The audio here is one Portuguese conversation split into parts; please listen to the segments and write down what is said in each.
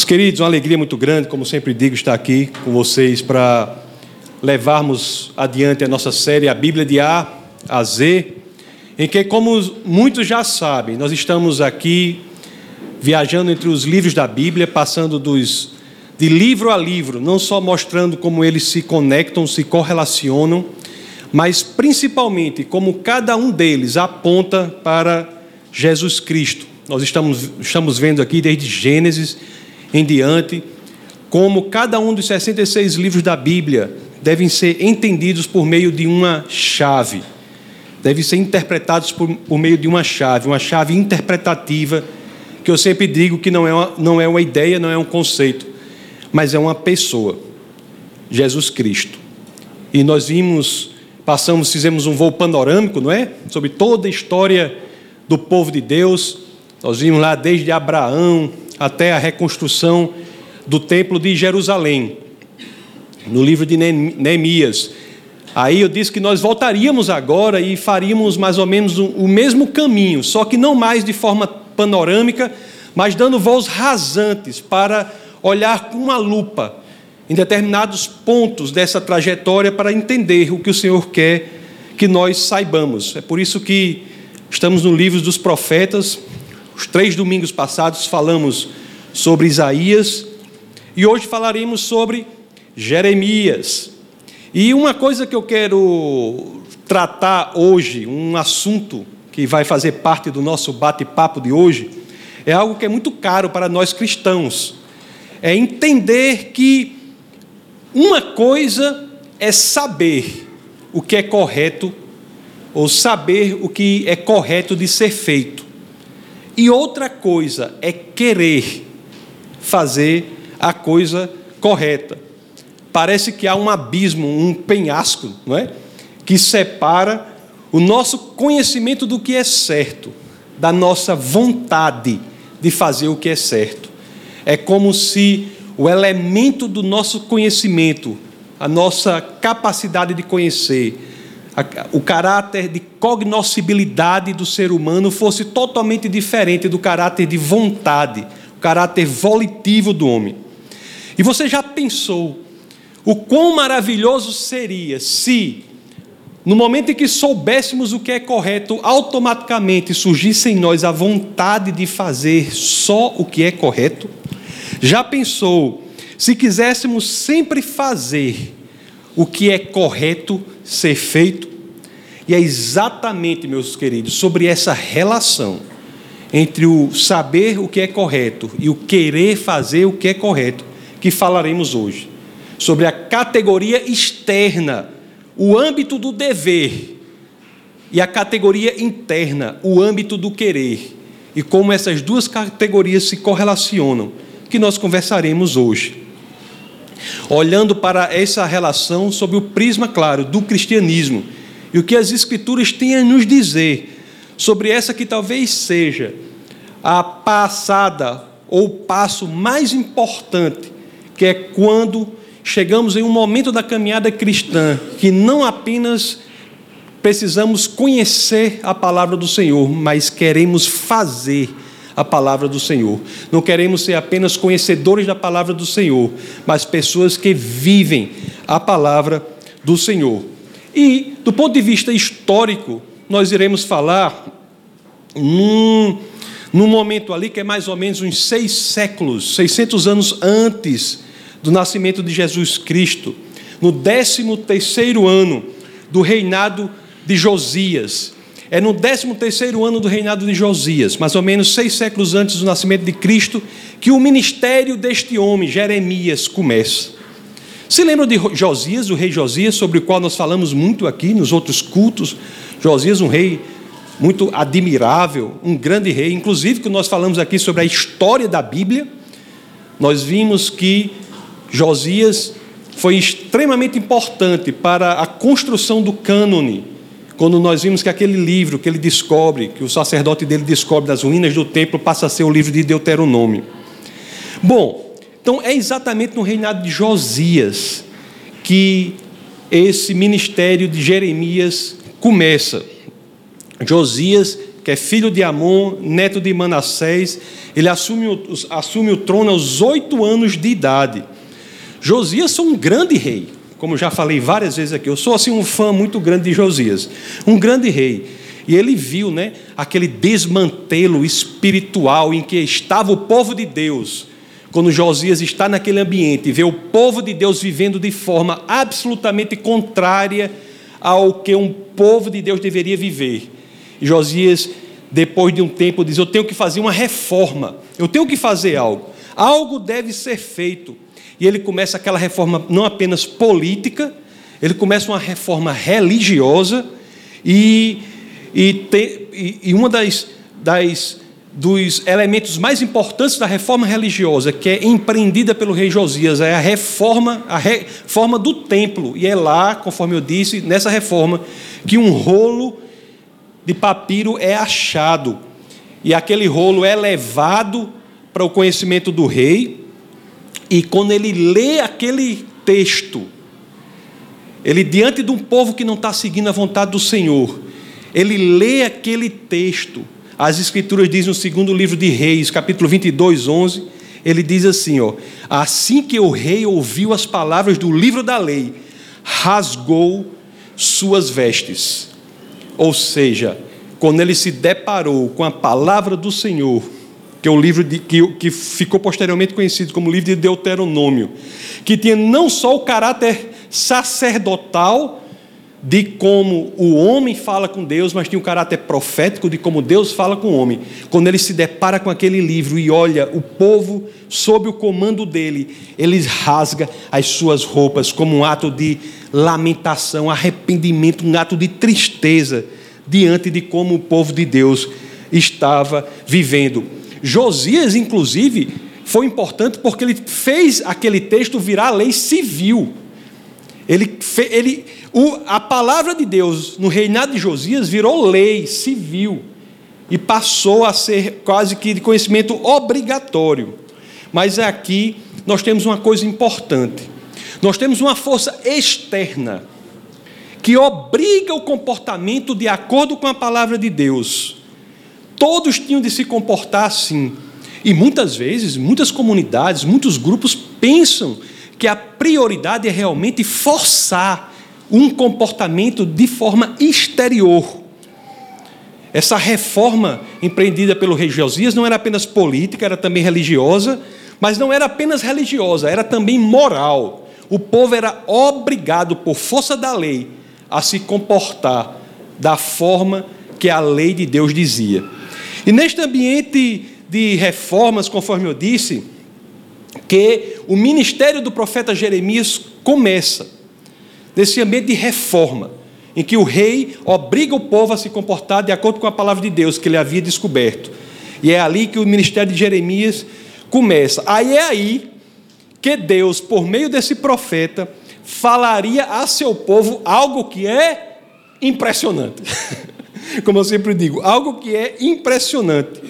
Meus queridos, uma alegria muito grande, como sempre digo, estar aqui com vocês para levarmos adiante a nossa série A Bíblia de A a Z, em que, como muitos já sabem, nós estamos aqui viajando entre os livros da Bíblia, passando dos de livro a livro, não só mostrando como eles se conectam, se correlacionam, mas principalmente como cada um deles aponta para Jesus Cristo. Nós estamos, estamos vendo aqui desde Gênesis em diante como cada um dos 66 livros da Bíblia devem ser entendidos por meio de uma chave, devem ser interpretados por, por meio de uma chave, uma chave interpretativa, que eu sempre digo que não é, uma, não é uma ideia, não é um conceito, mas é uma pessoa, Jesus Cristo. E nós vimos, passamos, fizemos um voo panorâmico, não é? Sobre toda a história do povo de Deus. Nós vimos lá desde Abraão até a reconstrução do templo de Jerusalém no livro de Neemias. Aí eu disse que nós voltaríamos agora e faríamos mais ou menos o mesmo caminho, só que não mais de forma panorâmica, mas dando voos rasantes para olhar com uma lupa em determinados pontos dessa trajetória para entender o que o Senhor quer que nós saibamos. É por isso que estamos no livro dos profetas. Os três domingos passados falamos sobre Isaías e hoje falaremos sobre Jeremias. E uma coisa que eu quero tratar hoje, um assunto que vai fazer parte do nosso bate-papo de hoje, é algo que é muito caro para nós cristãos. É entender que uma coisa é saber o que é correto, ou saber o que é correto de ser feito, e outra coisa é querer fazer a coisa correta parece que há um abismo, um penhasco, não é? Que separa o nosso conhecimento do que é certo da nossa vontade de fazer o que é certo. É como se o elemento do nosso conhecimento, a nossa capacidade de conhecer, o caráter de cognoscibilidade do ser humano fosse totalmente diferente do caráter de vontade, o caráter volitivo do homem. E você já pensou o quão maravilhoso seria se, no momento em que soubéssemos o que é correto, automaticamente surgisse em nós a vontade de fazer só o que é correto? Já pensou se quiséssemos sempre fazer o que é correto ser feito? E é exatamente, meus queridos, sobre essa relação entre o saber o que é correto e o querer fazer o que é correto que falaremos hoje sobre a categoria externa, o âmbito do dever, e a categoria interna, o âmbito do querer, e como essas duas categorias se correlacionam, que nós conversaremos hoje. Olhando para essa relação sob o prisma claro do cristianismo e o que as Escrituras têm a nos dizer sobre essa que talvez seja a passada ou o passo mais importante, que é quando chegamos em um momento da caminhada cristã que não apenas precisamos conhecer a palavra do Senhor, mas queremos fazer a palavra do Senhor. Não queremos ser apenas conhecedores da palavra do Senhor, mas pessoas que vivem a palavra do Senhor. E, do ponto de vista histórico, nós iremos falar num, num momento ali que é mais ou menos uns seis séculos, 600 anos antes do nascimento de Jesus Cristo, no 13 terceiro ano do reinado de Josias. É no 13 terceiro ano do reinado de Josias, mais ou menos seis séculos antes do nascimento de Cristo, que o ministério deste homem, Jeremias, começa. Se lembram de Josias, o rei Josias, sobre o qual nós falamos muito aqui nos outros cultos? Josias, um rei muito admirável, um grande rei, inclusive que nós falamos aqui sobre a história da Bíblia, nós vimos que Josias foi extremamente importante para a construção do cânone. Quando nós vimos que aquele livro que ele descobre, que o sacerdote dele descobre das ruínas do templo, passa a ser o livro de Deuteronômio. Bom, então é exatamente no reinado de Josias que esse ministério de Jeremias começa. Josias, que é filho de Amon, neto de Manassés, ele assume o, assume o trono aos oito anos de idade. Josias foi um grande rei, como já falei várias vezes aqui. Eu sou assim um fã muito grande de Josias, um grande rei. E ele viu, né, aquele desmantelo espiritual em que estava o povo de Deus. Quando Josias está naquele ambiente e vê o povo de Deus vivendo de forma absolutamente contrária ao que um povo de Deus deveria viver. E Josias, depois de um tempo, diz: Eu tenho que fazer uma reforma, eu tenho que fazer algo, algo deve ser feito. E ele começa aquela reforma não apenas política, ele começa uma reforma religiosa, e, e, te, e, e uma das, das dos elementos mais importantes da reforma religiosa que é empreendida pelo rei Josias é a reforma, a reforma do templo. E é lá, conforme eu disse, nessa reforma, que um rolo de papiro é achado. E aquele rolo é levado para o conhecimento do rei. E quando ele lê aquele texto, ele, diante de um povo que não está seguindo a vontade do Senhor, ele lê aquele texto as Escrituras dizem no segundo livro de Reis, capítulo 22, 11, ele diz assim: ó, Assim que o rei ouviu as palavras do livro da lei, rasgou suas vestes. Ou seja, quando ele se deparou com a palavra do Senhor, que é o livro de, que, que ficou posteriormente conhecido como livro de Deuteronômio, que tinha não só o caráter sacerdotal, de como o homem fala com Deus, mas tinha um caráter profético de como Deus fala com o homem. Quando ele se depara com aquele livro e olha o povo sob o comando dele, ele rasga as suas roupas como um ato de lamentação, arrependimento, um ato de tristeza diante de como o povo de Deus estava vivendo. Josias, inclusive, foi importante porque ele fez aquele texto virar lei civil. Ele, ele, o, a palavra de Deus no reinado de Josias virou lei civil e passou a ser quase que de conhecimento obrigatório. Mas aqui nós temos uma coisa importante. Nós temos uma força externa que obriga o comportamento de acordo com a palavra de Deus. Todos tinham de se comportar assim. E muitas vezes, muitas comunidades, muitos grupos pensam que a prioridade é realmente forçar um comportamento de forma exterior. Essa reforma empreendida pelo rei Josias não era apenas política, era também religiosa, mas não era apenas religiosa, era também moral. O povo era obrigado, por força da lei, a se comportar da forma que a lei de Deus dizia. E neste ambiente de reformas, conforme eu disse, que o ministério do profeta Jeremias começa nesse ambiente de reforma, em que o rei obriga o povo a se comportar de acordo com a palavra de Deus que ele havia descoberto. E é ali que o ministério de Jeremias começa. Aí é aí que Deus, por meio desse profeta, falaria a seu povo algo que é impressionante. Como eu sempre digo, algo que é impressionante.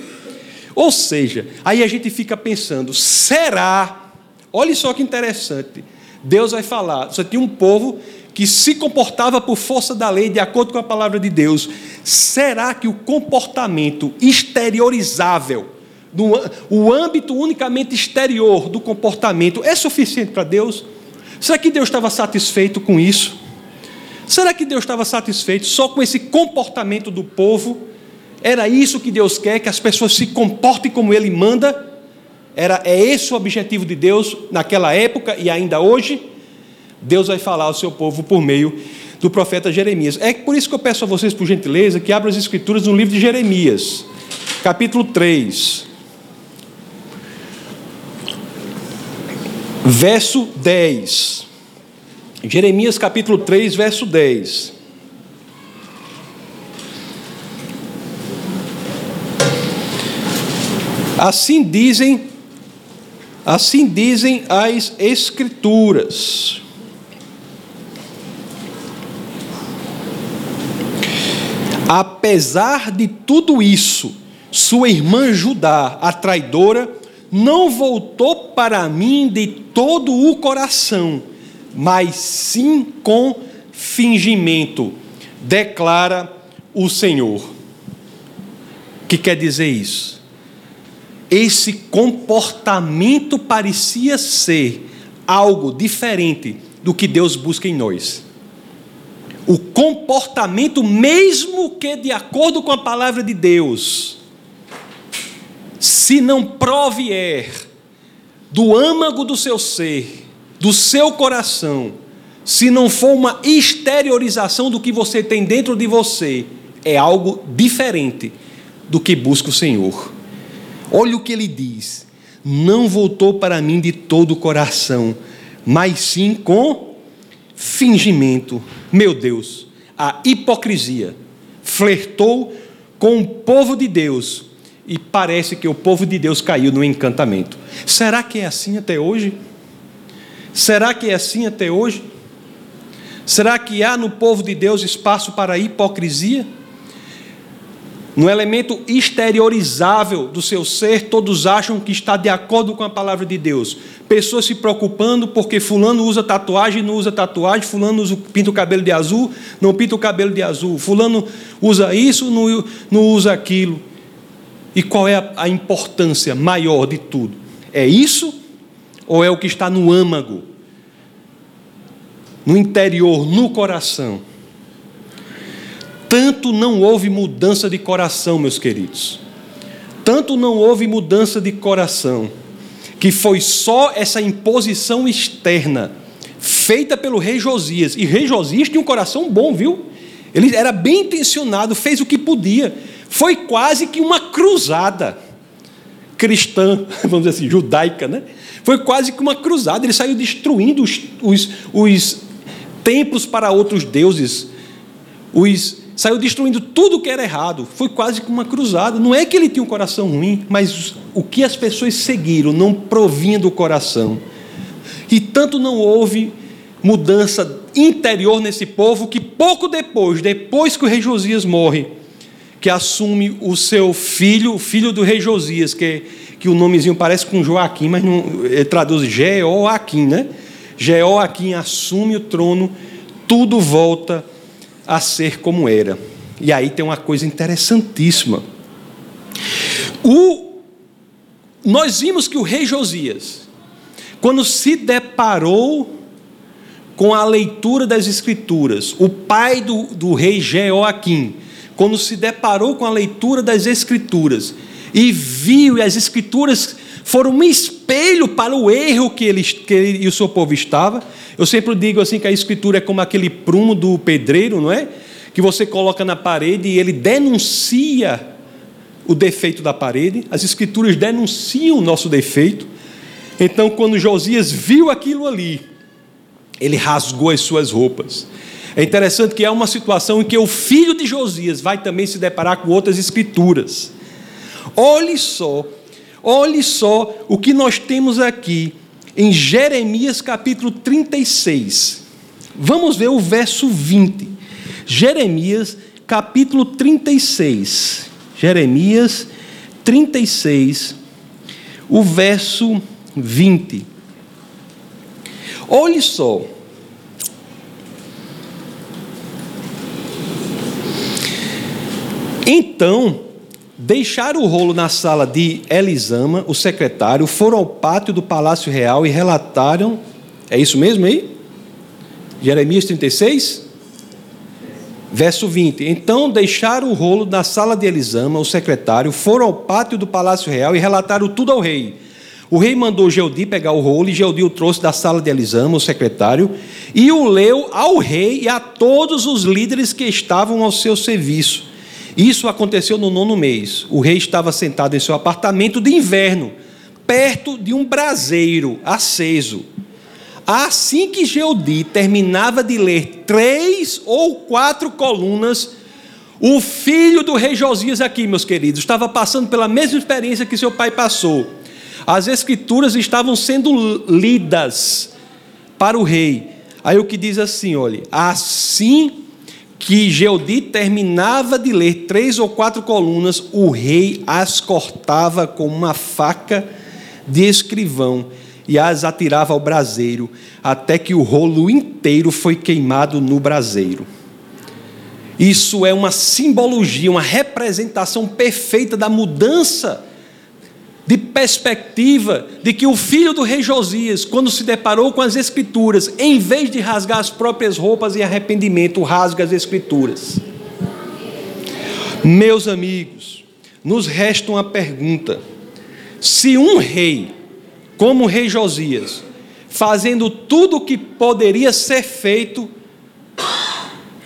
Ou seja, aí a gente fica pensando: será? Olha só que interessante. Deus vai falar. Você tinha um povo que se comportava por força da lei, de acordo com a palavra de Deus. Será que o comportamento exteriorizável, o âmbito unicamente exterior do comportamento, é suficiente para Deus? Será que Deus estava satisfeito com isso? Será que Deus estava satisfeito só com esse comportamento do povo? Era isso que Deus quer, que as pessoas se comportem como Ele manda? Era, é esse o objetivo de Deus naquela época e ainda hoje? Deus vai falar ao seu povo por meio do profeta Jeremias. É por isso que eu peço a vocês, por gentileza, que abram as escrituras no livro de Jeremias, capítulo 3. Verso 10. Jeremias capítulo 3, verso 10. Assim dizem, assim dizem as escrituras. Apesar de tudo isso, sua irmã Judá, a traidora, não voltou para mim de todo o coração, mas sim com fingimento, declara o Senhor. que quer dizer isso? Esse comportamento parecia ser algo diferente do que Deus busca em nós. O comportamento, mesmo que de acordo com a palavra de Deus, se não provier do âmago do seu ser, do seu coração, se não for uma exteriorização do que você tem dentro de você, é algo diferente do que busca o Senhor. Olha o que ele diz: não voltou para mim de todo o coração, mas sim com fingimento. Meu Deus, a hipocrisia flertou com o povo de Deus e parece que o povo de Deus caiu no encantamento. Será que é assim até hoje? Será que é assim até hoje? Será que há no povo de Deus espaço para hipocrisia? No elemento exteriorizável do seu ser, todos acham que está de acordo com a palavra de Deus. Pessoas se preocupando porque fulano usa tatuagem, não usa tatuagem, fulano usa, pinta o cabelo de azul, não pinta o cabelo de azul, fulano usa isso, não, não usa aquilo. E qual é a, a importância maior de tudo? É isso ou é o que está no âmago, no interior, no coração? Tanto não houve mudança de coração, meus queridos. Tanto não houve mudança de coração, que foi só essa imposição externa feita pelo rei Josias. E rei Josias tinha um coração bom, viu? Ele era bem intencionado, fez o que podia. Foi quase que uma cruzada cristã, vamos dizer assim, judaica, né? Foi quase que uma cruzada. Ele saiu destruindo os, os, os templos para outros deuses, os saiu destruindo tudo que era errado. Foi quase que uma cruzada. Não é que ele tinha um coração ruim, mas o que as pessoas seguiram não provinha do coração. E tanto não houve mudança interior nesse povo que pouco depois, depois que o rei Josias morre, que assume o seu filho, o filho do rei Josias, que, que o nomezinho parece com Joaquim, mas não, ele traduz Jeoaquim, né? Jeoaquim assume o trono, tudo volta a ser como era. E aí tem uma coisa interessantíssima. O, nós vimos que o rei Josias, quando se deparou com a leitura das Escrituras, o pai do, do rei Jeoaquim, quando se deparou com a leitura das Escrituras e viu, as Escrituras foram um espelho para o erro que ele, que ele e o seu povo estava, eu sempre digo assim que a escritura é como aquele prumo do pedreiro, não é? Que você coloca na parede e ele denuncia o defeito da parede. As escrituras denunciam o nosso defeito. Então, quando Josias viu aquilo ali, ele rasgou as suas roupas. É interessante que há uma situação em que o filho de Josias vai também se deparar com outras escrituras. Olhe só, olhe só o que nós temos aqui em Jeremias capítulo 36. Vamos ver o verso 20. Jeremias capítulo 36. Jeremias 36, o verso 20. Olhe só. Então, Deixaram o rolo na sala de Elisama, o secretário, foram ao pátio do Palácio Real e relataram. É isso mesmo aí? Jeremias 36? Verso 20. Então deixaram o rolo na sala de Elisama, o secretário, foram ao pátio do Palácio Real e relataram tudo ao rei. O rei mandou Geudi pegar o rolo e Geudi o trouxe da sala de Elisama, o secretário, e o leu ao rei e a todos os líderes que estavam ao seu serviço. Isso aconteceu no nono mês. O rei estava sentado em seu apartamento de inverno, perto de um braseiro aceso. Assim que Geodi terminava de ler três ou quatro colunas, o filho do rei Josias, aqui, meus queridos, estava passando pela mesma experiência que seu pai passou. As escrituras estavam sendo lidas para o rei. Aí o que diz assim, olha, assim que Geodi terminava de ler três ou quatro colunas, o rei as cortava com uma faca de escrivão e as atirava ao braseiro, até que o rolo inteiro foi queimado no braseiro. Isso é uma simbologia, uma representação perfeita da mudança de perspectiva de que o filho do rei Josias, quando se deparou com as Escrituras, em vez de rasgar as próprias roupas em arrependimento, rasga as Escrituras. Meus amigos, nos resta uma pergunta: se um rei, como o rei Josias, fazendo tudo o que poderia ser feito,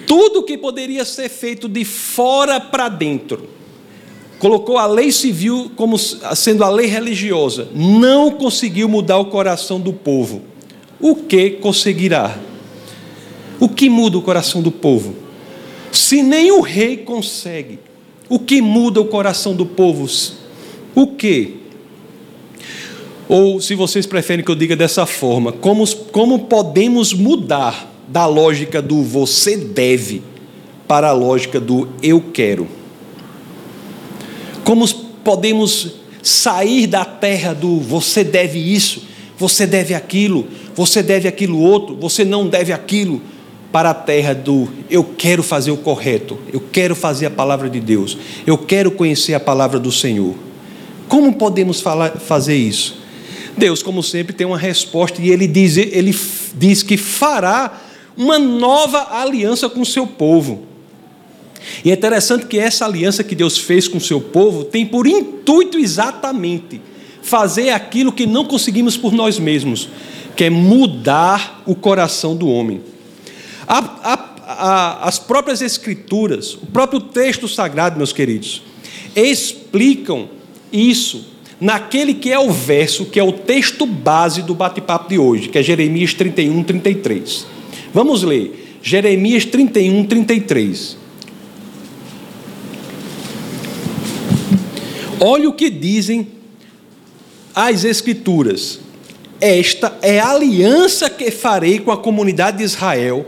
tudo o que poderia ser feito de fora para dentro, colocou a lei civil como sendo a lei religiosa, não conseguiu mudar o coração do povo, o que conseguirá? O que muda o coração do povo? Se nem o rei consegue, o que muda o coração do povo? O que? Ou, se vocês preferem que eu diga dessa forma, como, como podemos mudar da lógica do você deve para a lógica do eu quero? Como podemos sair da terra do você deve isso, você deve aquilo, você deve aquilo outro, você não deve aquilo, para a terra do eu quero fazer o correto, eu quero fazer a palavra de Deus, eu quero conhecer a palavra do Senhor. Como podemos falar, fazer isso? Deus, como sempre, tem uma resposta e ele diz, ele diz que fará uma nova aliança com o seu povo. E é interessante que essa aliança que Deus fez com o seu povo tem por intuito exatamente fazer aquilo que não conseguimos por nós mesmos, que é mudar o coração do homem. A, a, a, as próprias Escrituras, o próprio texto sagrado, meus queridos, explicam isso naquele que é o verso, que é o texto base do bate-papo de hoje, que é Jeremias 31, 33. Vamos ler. Jeremias 31, 33. Olha o que dizem as Escrituras. Esta é a aliança que farei com a comunidade de Israel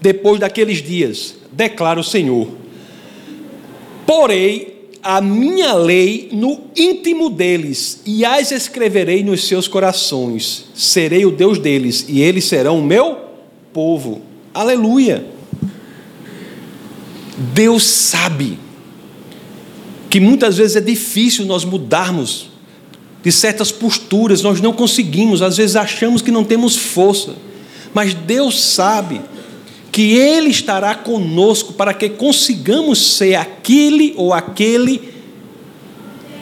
depois daqueles dias, declara o Senhor. Porei a minha lei no íntimo deles e as escreverei nos seus corações. Serei o Deus deles e eles serão o meu povo. Aleluia. Deus sabe que muitas vezes é difícil nós mudarmos de certas posturas, nós não conseguimos, às vezes achamos que não temos força, mas Deus sabe que Ele estará conosco para que consigamos ser aquele ou aquele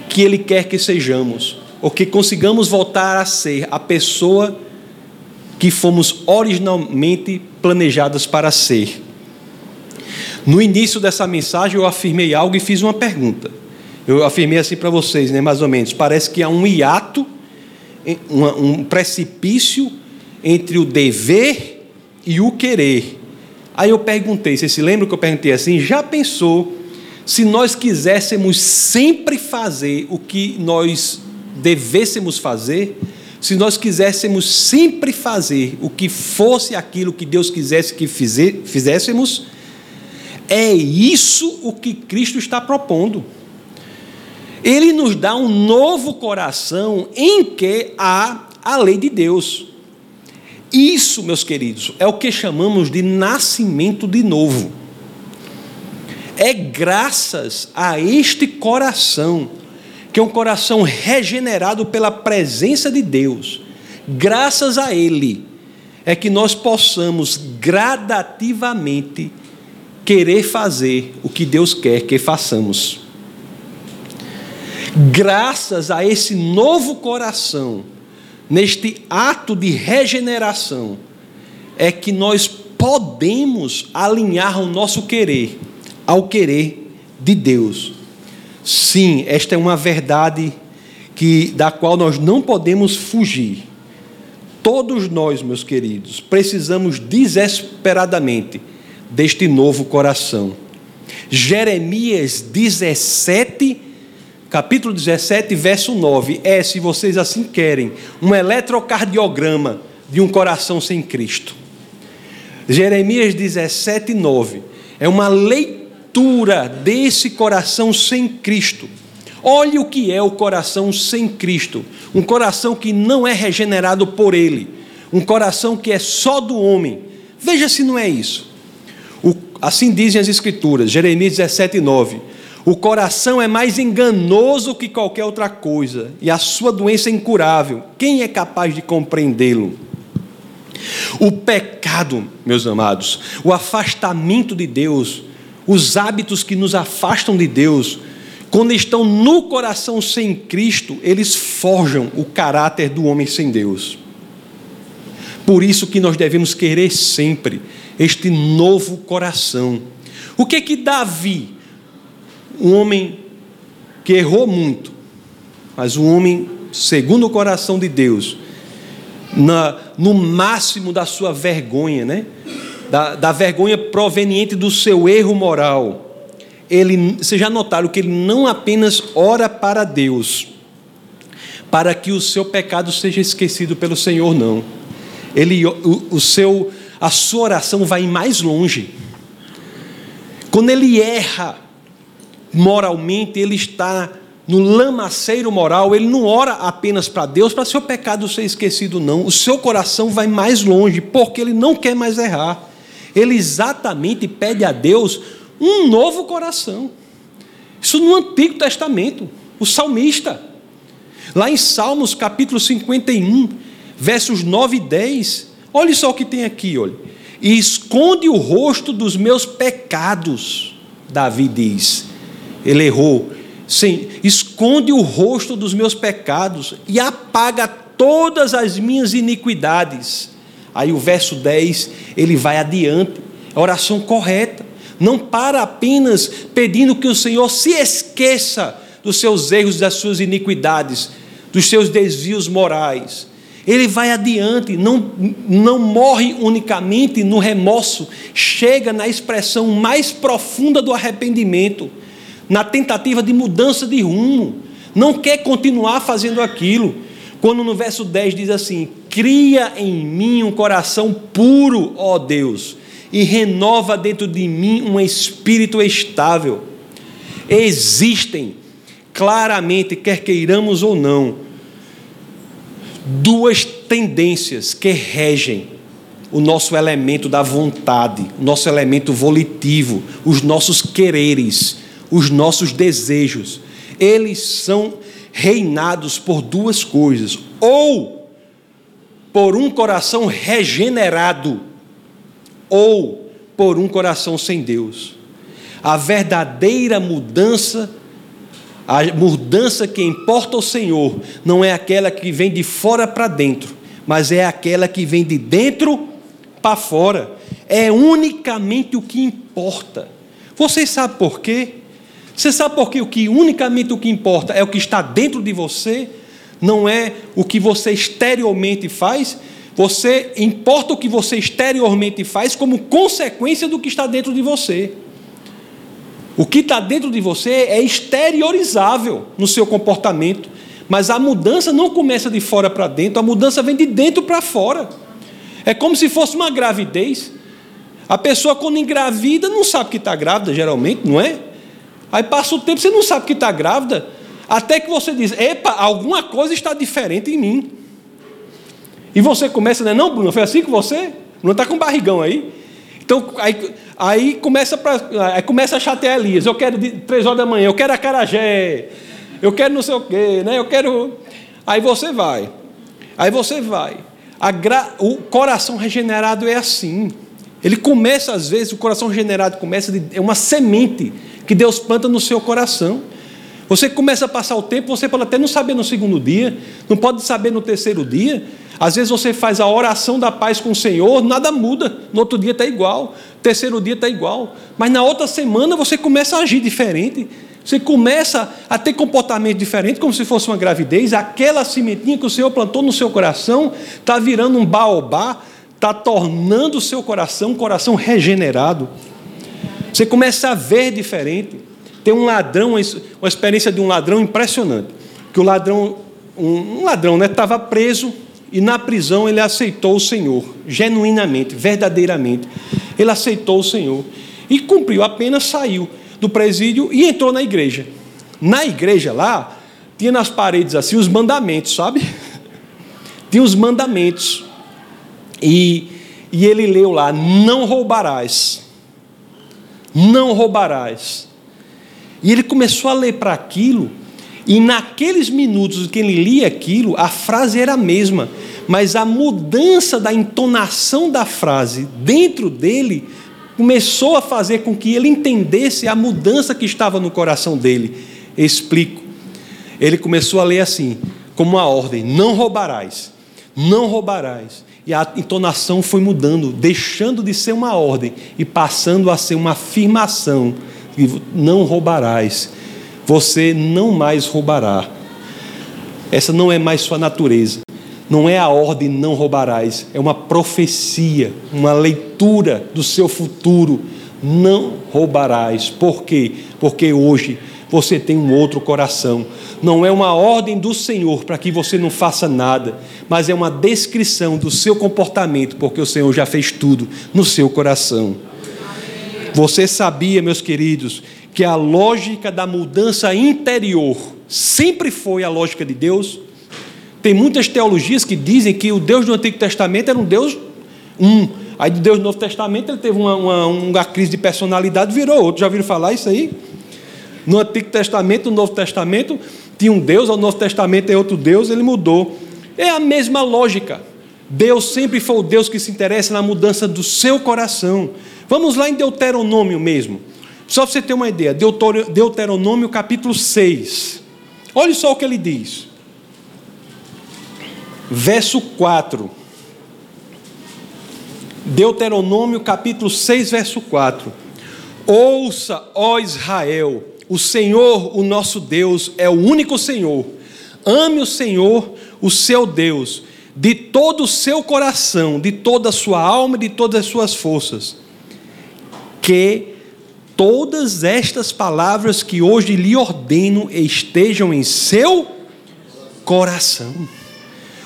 que Ele quer que sejamos, ou que consigamos voltar a ser a pessoa que fomos originalmente planejadas para ser. No início dessa mensagem eu afirmei algo e fiz uma pergunta. Eu afirmei assim para vocês, né, mais ou menos. Parece que há um hiato, um precipício entre o dever e o querer. Aí eu perguntei, vocês se lembram que eu perguntei assim? Já pensou se nós quiséssemos sempre fazer o que nós devêssemos fazer? Se nós quiséssemos sempre fazer o que fosse aquilo que Deus quisesse que fizéssemos? É isso o que Cristo está propondo. Ele nos dá um novo coração em que há a lei de Deus. Isso, meus queridos, é o que chamamos de nascimento de novo. É graças a este coração, que é um coração regenerado pela presença de Deus, graças a Ele, é que nós possamos gradativamente querer fazer o que Deus quer que façamos. Graças a esse novo coração, neste ato de regeneração, é que nós podemos alinhar o nosso querer ao querer de Deus. Sim, esta é uma verdade que da qual nós não podemos fugir. Todos nós, meus queridos, precisamos desesperadamente deste novo coração. Jeremias 17 capítulo 17, verso 9, é, se vocês assim querem, um eletrocardiograma de um coração sem Cristo. Jeremias 17, 9, é uma leitura desse coração sem Cristo. Olhe o que é o coração sem Cristo, um coração que não é regenerado por Ele, um coração que é só do homem. Veja se não é isso. Assim dizem as Escrituras, Jeremias 17, 9. O coração é mais enganoso que qualquer outra coisa, e a sua doença é incurável. Quem é capaz de compreendê-lo? O pecado, meus amados, o afastamento de Deus, os hábitos que nos afastam de Deus, quando estão no coração sem Cristo, eles forjam o caráter do homem sem Deus. Por isso que nós devemos querer sempre este novo coração. O que que Davi, um homem que errou muito, mas um homem segundo o coração de Deus, na, no máximo da sua vergonha, né? Da, da vergonha proveniente do seu erro moral. Ele, vocês já notaram que ele não apenas ora para Deus, para que o seu pecado seja esquecido pelo Senhor, não. Ele, o, o seu, a sua oração vai mais longe. Quando ele erra moralmente, ele está no lamaceiro moral, ele não ora apenas para Deus para seu pecado ser esquecido, não. O seu coração vai mais longe, porque ele não quer mais errar. Ele exatamente pede a Deus um novo coração. Isso no Antigo Testamento, o salmista. Lá em Salmos capítulo 51, versos 9 e 10. Olha só o que tem aqui, olha. E esconde o rosto dos meus pecados, Davi diz. Ele errou Sim, esconde o rosto dos meus pecados e apaga todas as minhas iniquidades. Aí o verso 10, ele vai adiante, a oração correta. Não para apenas pedindo que o Senhor se esqueça dos seus erros, das suas iniquidades, dos seus desvios morais. Ele vai adiante, não, não morre unicamente no remorso, chega na expressão mais profunda do arrependimento na tentativa de mudança de rumo, não quer continuar fazendo aquilo. Quando no verso 10 diz assim: Cria em mim um coração puro, ó Deus, e renova dentro de mim um espírito estável. Existem, claramente, quer queiramos ou não, duas tendências que regem o nosso elemento da vontade, o nosso elemento volitivo, os nossos quereres os nossos desejos, eles são reinados por duas coisas: ou por um coração regenerado, ou por um coração sem Deus. A verdadeira mudança, a mudança que importa ao Senhor, não é aquela que vem de fora para dentro, mas é aquela que vem de dentro para fora. É unicamente o que importa. Vocês sabem por quê? Você sabe por quê? O que unicamente o que importa é o que está dentro de você, não é o que você exteriormente faz. Você importa o que você exteriormente faz como consequência do que está dentro de você. O que está dentro de você é exteriorizável no seu comportamento, mas a mudança não começa de fora para dentro, a mudança vem de dentro para fora. É como se fosse uma gravidez. A pessoa, quando engravida, não sabe que está grávida, geralmente, não é? Aí passa o tempo, você não sabe que está grávida, até que você diz: Epa, alguma coisa está diferente em mim. E você começa, né? Não, Bruno, foi assim com você? Bruno está com barrigão aí. Então, aí, aí, começa pra, aí começa a chatear Elias. Eu quero de três horas da manhã, eu quero a carajé, eu quero não sei o quê, né? Eu quero. Aí você vai. Aí você vai. Gra... O coração regenerado é assim. Ele começa, às vezes, o coração regenerado começa de é uma semente que Deus planta no seu coração. Você começa a passar o tempo, você pode até não saber no segundo dia, não pode saber no terceiro dia. Às vezes você faz a oração da paz com o Senhor, nada muda. No outro dia está igual, terceiro dia está igual. Mas na outra semana você começa a agir diferente. Você começa a ter comportamento diferente, como se fosse uma gravidez. Aquela sementinha que o Senhor plantou no seu coração está virando um baobá, está tornando o seu coração um coração regenerado. Você começa a ver diferente. Tem um ladrão, uma experiência de um ladrão impressionante. Que o ladrão, um ladrão, né, estava preso e na prisão ele aceitou o Senhor, genuinamente, verdadeiramente. Ele aceitou o Senhor e cumpriu a pena, saiu do presídio e entrou na igreja. Na igreja lá, tinha nas paredes assim os mandamentos, sabe? Tinha os mandamentos. E, e ele leu lá: não roubarás não roubarás. E ele começou a ler para aquilo, e naqueles minutos que ele lia aquilo, a frase era a mesma, mas a mudança da entonação da frase dentro dele começou a fazer com que ele entendesse a mudança que estava no coração dele. Explico. Ele começou a ler assim, como uma ordem: não roubarás, não roubarás. E a entonação foi mudando, deixando de ser uma ordem e passando a ser uma afirmação: não roubarás. Você não mais roubará. Essa não é mais sua natureza. Não é a ordem não roubarás, é uma profecia, uma leitura do seu futuro. Não roubarás. Por quê? Porque hoje você tem um outro coração. Não é uma ordem do Senhor para que você não faça nada, mas é uma descrição do seu comportamento, porque o Senhor já fez tudo no seu coração. Você sabia, meus queridos, que a lógica da mudança interior sempre foi a lógica de Deus? Tem muitas teologias que dizem que o Deus do Antigo Testamento era um Deus um. Aí do Deus do Novo Testamento ele teve uma, uma, uma crise de personalidade virou outro. Já viram falar isso aí? No Antigo Testamento, no Novo Testamento, tinha um Deus, ao Novo Testamento é outro Deus, ele mudou. É a mesma lógica. Deus sempre foi o Deus que se interessa na mudança do seu coração. Vamos lá em Deuteronômio mesmo. Só para você ter uma ideia, Deuteronômio capítulo 6. Olha só o que ele diz verso 4. Deuteronômio capítulo 6, verso 4. Ouça, ó Israel, o Senhor, o nosso Deus, é o único Senhor. Ame o Senhor, o seu Deus, de todo o seu coração, de toda a sua alma e de todas as suas forças. Que todas estas palavras que hoje lhe ordeno estejam em seu coração.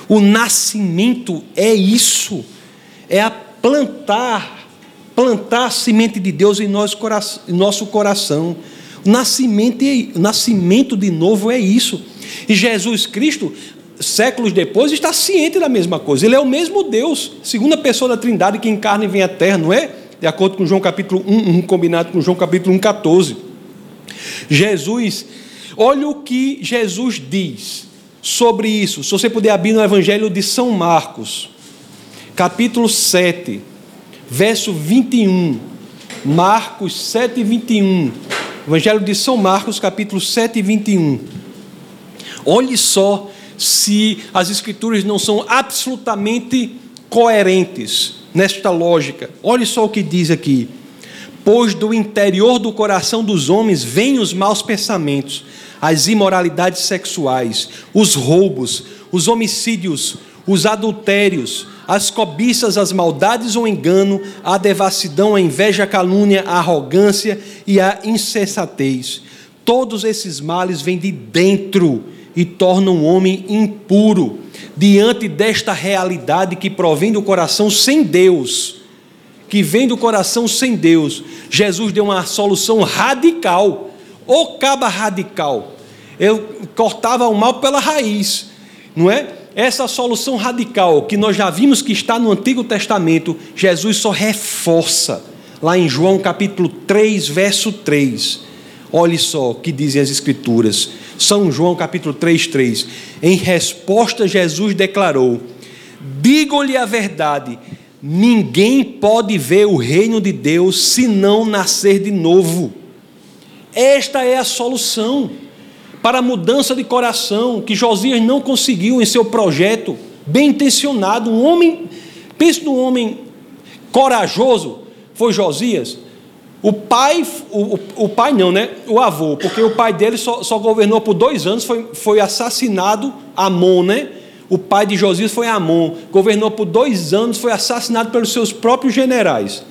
O nascimento é isso, é a plantar, plantar a semente de Deus em nosso coração. Em nosso coração. O nascimento, é, o nascimento de novo é isso. E Jesus Cristo, séculos depois, está ciente da mesma coisa. Ele é o mesmo Deus, segunda pessoa da Trindade que encarna e vem à terra, não é? De acordo com João capítulo 1, 1 combinado com João capítulo 1, 14. Jesus, olha o que Jesus diz sobre isso. Se você puder abrir no Evangelho de São Marcos, capítulo 7, verso 21. Marcos 7, 21. Evangelho de São Marcos, capítulo 7, 21. Olhe só se as Escrituras não são absolutamente coerentes nesta lógica. Olhe só o que diz aqui. Pois do interior do coração dos homens vêm os maus pensamentos as imoralidades sexuais, os roubos, os homicídios, os adultérios, as cobiças, as maldades ou engano, a devassidão, a inveja, a calúnia, a arrogância e a insensatez. Todos esses males vêm de dentro e tornam o homem impuro. Diante desta realidade que provém do coração sem Deus, que vem do coração sem Deus, Jesus deu uma solução radical o caba radical. Eu cortava o mal pela raiz, não é? Essa solução radical que nós já vimos que está no Antigo Testamento, Jesus só reforça lá em João capítulo 3, verso 3. Olhe só o que dizem as Escrituras. São João capítulo 3, 3. Em resposta, Jesus declarou: Digo-lhe a verdade, ninguém pode ver o reino de Deus se não nascer de novo. Esta é a solução para a mudança de coração que Josias não conseguiu em seu projeto, bem intencionado. Um homem, pense num homem corajoso, foi Josias. O pai, o, o, pai não, né? O avô, porque o pai dele só, só governou por dois anos, foi, foi assassinado Amon, né? O pai de Josias foi Amon, governou por dois anos, foi assassinado pelos seus próprios generais,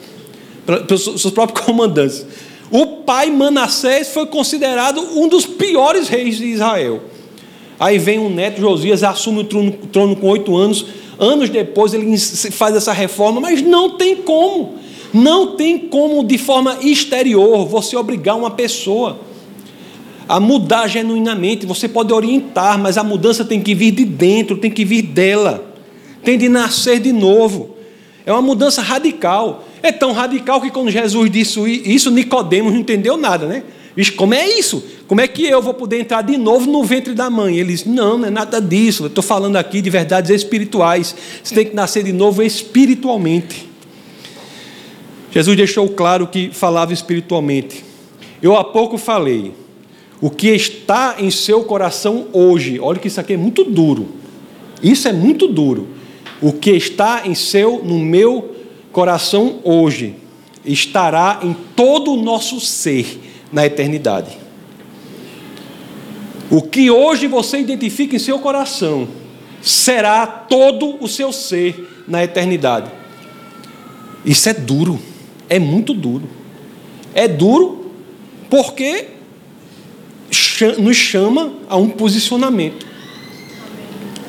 pelos seus próprios comandantes. O pai Manassés foi considerado um dos piores reis de Israel. Aí vem um neto, Josias, assume o trono, trono com oito anos. Anos depois ele faz essa reforma, mas não tem como. Não tem como, de forma exterior, você obrigar uma pessoa a mudar genuinamente. Você pode orientar, mas a mudança tem que vir de dentro, tem que vir dela. Tem de nascer de novo. É uma mudança radical. É tão radical que quando Jesus disse isso, Nicodemos não entendeu nada, né? Vixe, como é isso? Como é que eu vou poder entrar de novo no ventre da mãe? Ele disse: Não, não é nada disso. Eu estou falando aqui de verdades espirituais. Você tem que nascer de novo espiritualmente. Jesus deixou claro que falava espiritualmente. Eu há pouco falei. O que está em seu coração hoje, olha que isso aqui é muito duro. Isso é muito duro. O que está em seu, no meu coração hoje, estará em todo o nosso ser na eternidade. O que hoje você identifica em seu coração será todo o seu ser na eternidade. Isso é duro, é muito duro. É duro porque nos chama a um posicionamento.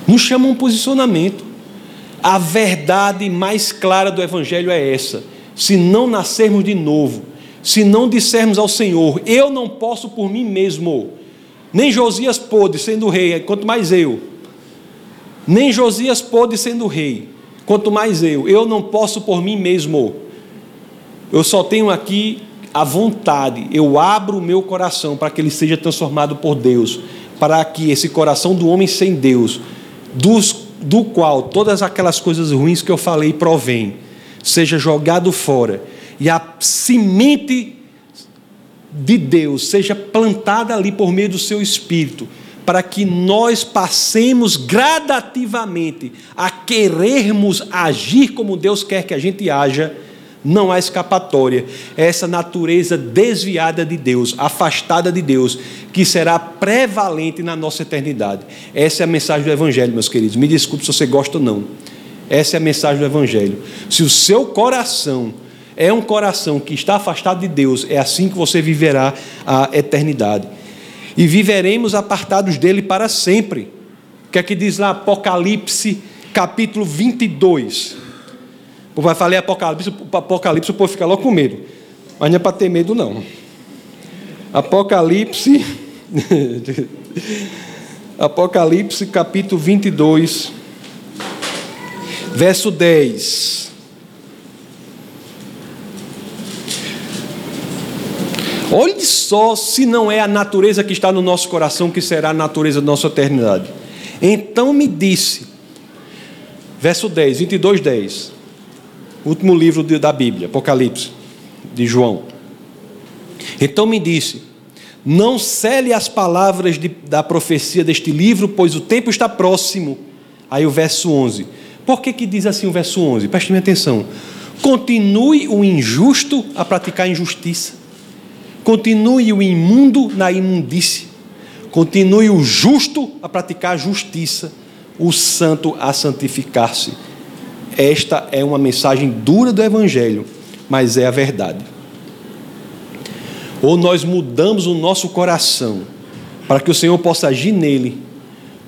Nos chama a um posicionamento. A verdade mais clara do Evangelho é essa. Se não nascermos de novo, se não dissermos ao Senhor, eu não posso por mim mesmo, nem Josias pôde sendo rei, quanto mais eu. Nem Josias pôde sendo rei, quanto mais eu. Eu não posso por mim mesmo. Eu só tenho aqui a vontade, eu abro o meu coração para que ele seja transformado por Deus, para que esse coração do homem sem Deus, dos, do qual todas aquelas coisas ruins que eu falei provém, seja jogado fora e a semente de Deus seja plantada ali por meio do seu espírito, para que nós passemos gradativamente a querermos agir como Deus quer que a gente haja não há escapatória. É essa natureza desviada de Deus, afastada de Deus, que será prevalente na nossa eternidade. Essa é a mensagem do Evangelho, meus queridos. Me desculpe se você gosta ou não. Essa é a mensagem do Evangelho. Se o seu coração é um coração que está afastado de Deus, é assim que você viverá a eternidade. E viveremos apartados dele para sempre. O que é que diz lá Apocalipse, capítulo 22? Eu falei Apocalipse, Apocalipse o povo fica logo com medo. Mas não é para ter medo, não. Apocalipse, Apocalipse capítulo 22, verso 10. Olhe só se não é a natureza que está no nosso coração que será a natureza da nossa eternidade. Então me disse, verso 10, 22, 10 último livro da Bíblia, Apocalipse, de João. Então me disse: Não cele as palavras de, da profecia deste livro, pois o tempo está próximo. Aí o verso 11. Por que, que diz assim o verso 11? Preste atenção. Continue o injusto a praticar injustiça. Continue o imundo na imundície. Continue o justo a praticar justiça. O santo a santificar-se esta é uma mensagem dura do Evangelho, mas é a verdade. Ou nós mudamos o nosso coração para que o Senhor possa agir nele,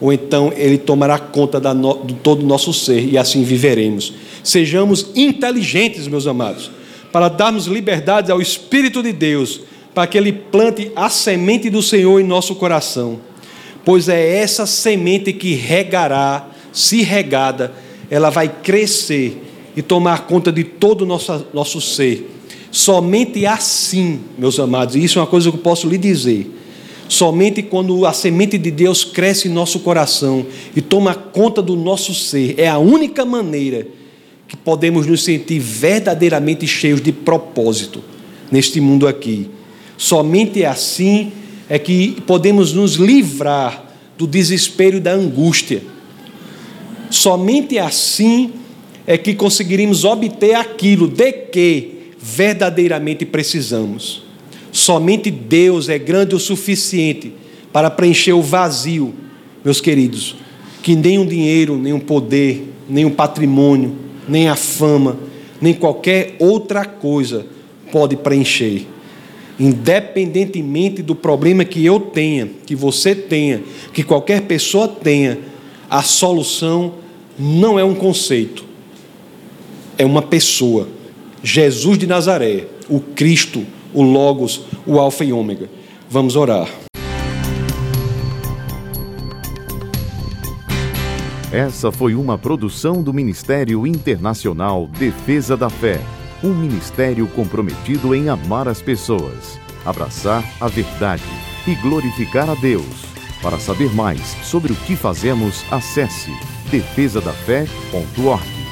ou então ele tomará conta de todo o nosso ser e assim viveremos. Sejamos inteligentes, meus amados, para darmos liberdade ao Espírito de Deus, para que ele plante a semente do Senhor em nosso coração, pois é essa semente que regará, se regada, ela vai crescer e tomar conta de todo o nosso, nosso ser. Somente assim, meus amados, e isso é uma coisa que eu posso lhe dizer. Somente quando a semente de Deus cresce em nosso coração e toma conta do nosso ser, é a única maneira que podemos nos sentir verdadeiramente cheios de propósito neste mundo aqui. Somente assim é que podemos nos livrar do desespero e da angústia Somente assim é que conseguiremos obter aquilo de que verdadeiramente precisamos. Somente Deus é grande o suficiente para preencher o vazio, meus queridos, que nem o dinheiro, nem o poder, nem o patrimônio, nem a fama, nem qualquer outra coisa pode preencher. Independentemente do problema que eu tenha, que você tenha, que qualquer pessoa tenha, a solução não é um conceito, é uma pessoa. Jesus de Nazaré, o Cristo, o Logos, o Alfa e Ômega. Vamos orar. Essa foi uma produção do Ministério Internacional Defesa da Fé, um ministério comprometido em amar as pessoas, abraçar a verdade e glorificar a Deus. Para saber mais sobre o que fazemos, acesse defesadafé.org.